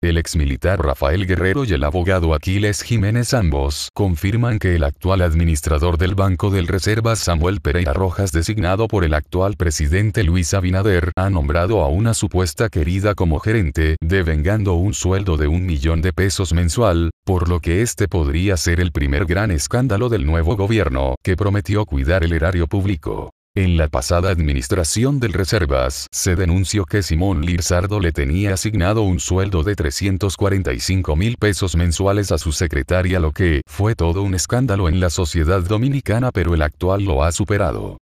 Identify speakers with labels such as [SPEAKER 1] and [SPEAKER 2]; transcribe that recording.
[SPEAKER 1] El exmilitar Rafael Guerrero y el abogado Aquiles Jiménez ambos confirman que el actual administrador del Banco del Reservas Samuel Pereira Rojas designado por el actual presidente Luis Abinader ha nombrado a una supuesta querida como gerente, devengando un sueldo de un millón de pesos mensual, por lo que este podría ser el primer gran escándalo del nuevo gobierno, que prometió cuidar el erario público. En la pasada administración del Reservas, se denunció que Simón Lirzardo le tenía asignado un sueldo de 345 mil pesos mensuales a su secretaria lo que fue todo un escándalo en la sociedad dominicana pero el actual lo ha superado.